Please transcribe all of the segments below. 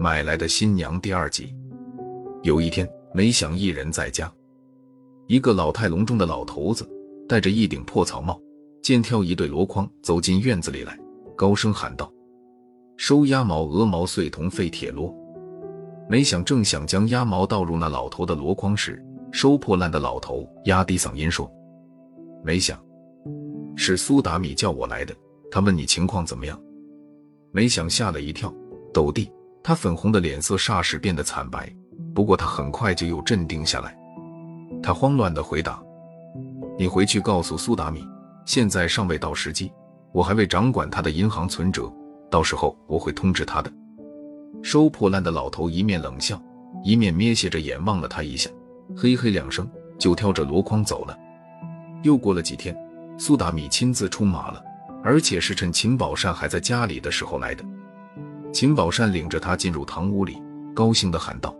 买来的新娘第二集。有一天，梅想一人在家，一个老态龙钟的老头子戴着一顶破草帽，肩挑一对箩筐走进院子里来，高声喊道：“收鸭毛、鹅毛、碎铜废铁箩。”梅想正想将鸭毛倒入那老头的箩筐时，收破烂的老头压低嗓音说：“梅想，是苏达米叫我来的，他问你情况怎么样。”没想吓了一跳，斗地，他粉红的脸色霎时变得惨白。不过他很快就又镇定下来，他慌乱地回答：“你回去告诉苏达米，现在尚未到时机，我还未掌管他的银行存折，到时候我会通知他的。”收破烂的老头一面冷笑，一面眯斜着眼望了他一下，嘿嘿两声，就挑着箩筐走了。又过了几天，苏达米亲自出马了，而且是趁秦宝善还在家里的时候来的。秦宝善领着他进入堂屋里，高兴地喊道。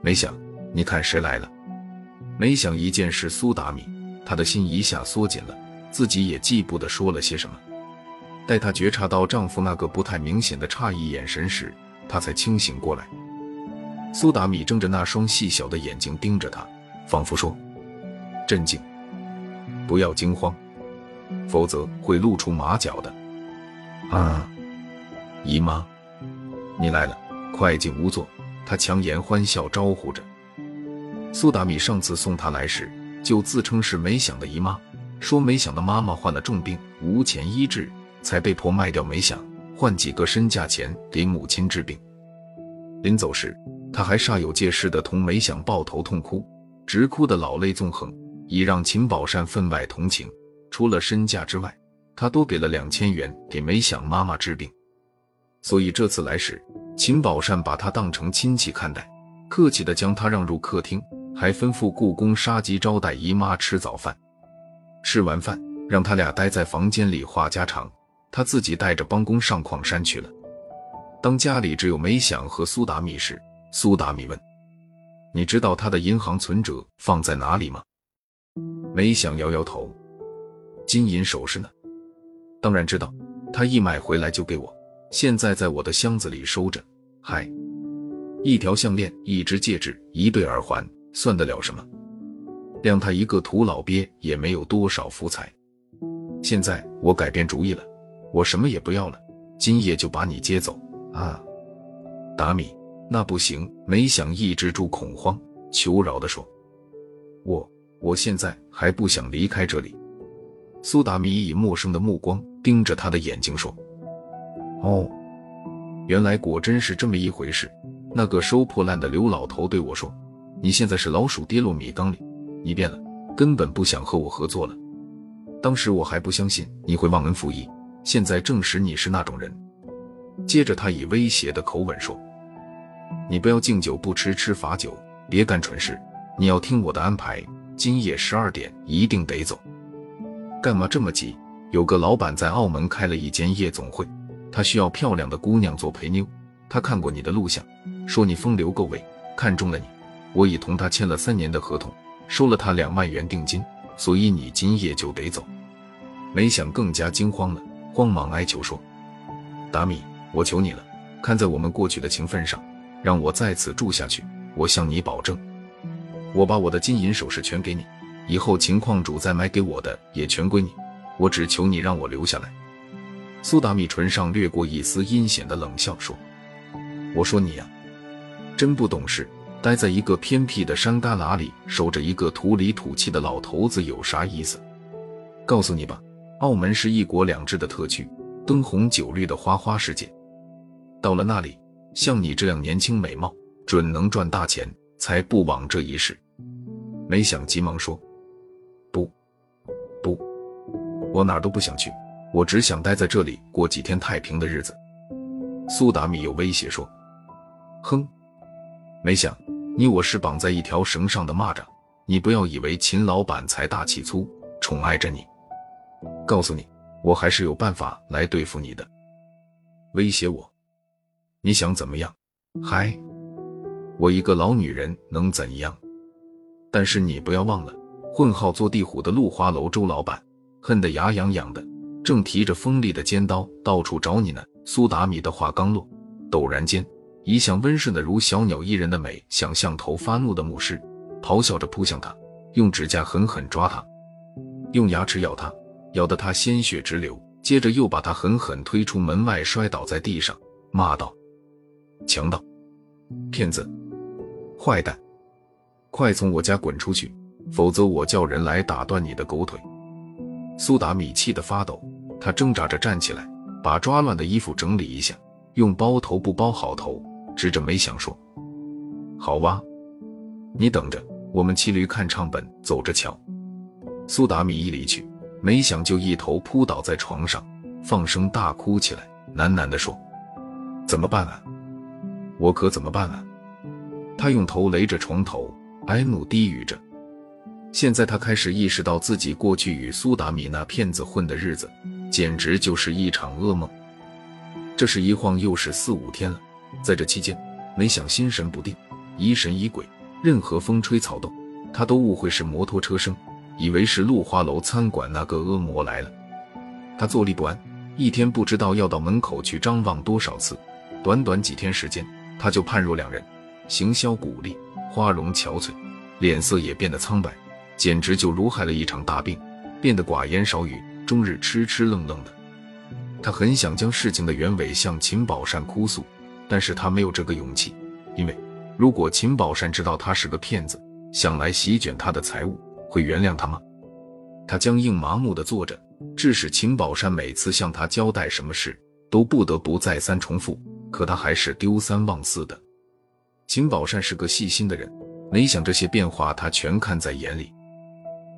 没想，你看谁来了？没想一见是苏达米，他的心一下缩紧了，自己也记不得说了些什么。待她觉察到丈夫那个不太明显的诧异眼神时，她才清醒过来。苏达米睁着那双细小的眼睛盯着她，仿佛说：“镇静，不要惊慌，否则会露出马脚的。”啊，姨妈，你来了，快进屋坐。他强颜欢笑招呼着苏达米。上次送他来时，就自称是梅想的姨妈，说梅想的妈妈患了重病，无钱医治，才被迫卖掉梅想，换几个身价钱给母亲治病。临走时，他还煞有介事地同梅想抱头痛哭，直哭得老泪纵横，以让秦宝善分外同情。除了身价之外，他多给了两千元给梅想妈妈治病。所以这次来时。秦宝善把他当成亲戚看待，客气地将他让入客厅，还吩咐故宫杀鸡招待姨妈吃早饭。吃完饭，让他俩待在房间里话家常，他自己带着帮工上矿山去了。当家里只有梅想和苏达米时，苏达米问：“你知道他的银行存折放在哪里吗？”梅想摇摇头：“金银首饰呢？当然知道，他一买回来就给我。”现在在我的箱子里收着，嗨，一条项链，一只戒指，一对耳环，算得了什么？谅他一个土老鳖也没有多少福财。现在我改变主意了，我什么也不要了，今夜就把你接走啊！达米，那不行！没想抑制住恐慌，求饶地说：“我我现在还不想离开这里。”苏达米以陌生的目光盯着他的眼睛说。哦，原来果真是这么一回事。那个收破烂的刘老头对我说：“你现在是老鼠跌落米缸里，你变了，根本不想和我合作了。”当时我还不相信你会忘恩负义，现在证实你是那种人。接着他以威胁的口吻说：“你不要敬酒不吃吃罚酒，别干蠢事。你要听我的安排，今夜十二点一定得走。干嘛这么急？有个老板在澳门开了一间夜总会。”他需要漂亮的姑娘做陪妞，他看过你的录像，说你风流够味，看中了你。我已同他签了三年的合同，收了他两万元定金，所以你今夜就得走。没想更加惊慌了，慌忙哀求说：“达米，我求你了，看在我们过去的情分上，让我在此住下去。我向你保证，我把我的金银首饰全给你，以后秦矿主再买给我的也全归你。我只求你让我留下来。”苏达米唇上掠过一丝阴险的冷笑，说：“我说你呀，真不懂事，待在一个偏僻的山旮旯里，守着一个土里土气的老头子，有啥意思？告诉你吧，澳门是一国两制的特区，灯红酒绿的花花世界。到了那里，像你这样年轻美貌，准能赚大钱，才不枉这一世。”没想急忙说：“我哪儿都不想去。”我只想待在这里过几天太平的日子。”苏达米又威胁说。“哼，没想你我是绑在一条绳上的蚂蚱，你不要以为秦老板财大气粗，宠爱着你。告诉你，我还是有办法来对付你的。威胁我？你想怎么样？嗨，我一个老女人能怎样？但是你不要忘了，混号做地虎的陆花楼周老板，恨得牙痒痒的。”正提着锋利的尖刀到处找你呢。苏达米的话刚落，陡然间，一向温顺的如小鸟依人的美想像头发怒的牧师，咆哮着扑向他，用指甲狠狠抓他，用牙齿咬他，咬得他鲜血直流。接着又把他狠狠推出门外，摔倒在地上，骂道：“强盗，骗子，坏蛋，快从我家滚出去，否则我叫人来打断你的狗腿！”苏达米气得发抖，他挣扎着站起来，把抓乱的衣服整理一下，用包头布包好头，指着梅想说：“好哇，你等着，我们骑驴看唱本，走着瞧。”苏达米一离去。没想就一头扑倒在床上，放声大哭起来，喃喃地说：“怎么办啊？我可怎么办啊？”他用头勒着床头，哀怒低语着。现在他开始意识到自己过去与苏达米那骗子混的日子，简直就是一场噩梦。这是一晃又是四五天了，在这期间，没想心神不定，疑神疑鬼，任何风吹草动，他都误会是摩托车声。以为是露花楼餐馆那个恶魔来了，他坐立不安，一天不知道要到门口去张望多少次。短短几天时间，他就判若两人，形销骨立，花容憔悴，脸色也变得苍白，简直就如害了一场大病，变得寡言少语，终日痴痴愣愣的。他很想将事情的原委向秦宝善哭诉，但是他没有这个勇气，因为如果秦宝善知道他是个骗子，想来席卷他的财物。会原谅他吗？他僵硬麻木地坐着，致使秦宝善每次向他交代什么事，都不得不再三重复。可他还是丢三忘四的。秦宝善是个细心的人，没想这些变化他全看在眼里。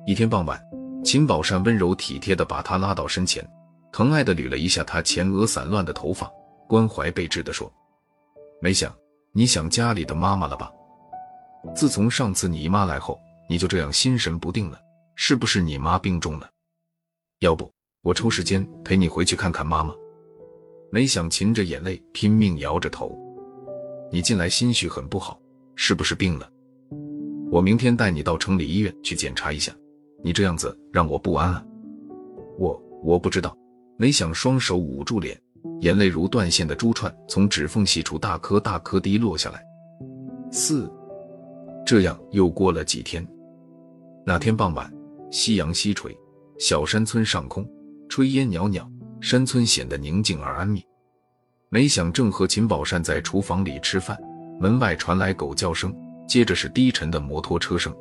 一天傍晚，秦宝山温柔体贴地把他拉到身前，疼爱地捋了一下他前额散乱的头发，关怀备至地说：“没想你想家里的妈妈了吧？自从上次你姨妈来后。”你就这样心神不定了，是不是你妈病重了？要不我抽时间陪你回去看看妈妈。没想噙着眼泪，拼命摇着头。你近来心绪很不好，是不是病了？我明天带你到城里医院去检查一下。你这样子让我不安啊。我我不知道。没想双手捂住脸，眼泪如断线的珠串从指缝隙处大颗大颗滴落下来。四，这样又过了几天。那天傍晚，夕阳西垂，小山村上空炊烟袅袅，山村显得宁静而安谧。没想正和秦宝善在厨房里吃饭，门外传来狗叫声，接着是低沉的摩托车声。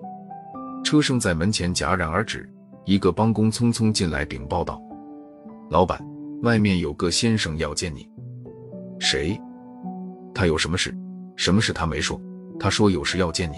车声在门前戛然而止，一个帮工匆匆进来禀报道：“老板，外面有个先生要见你。”“谁？他有什么事？什么事他没说。他说有事要见你。”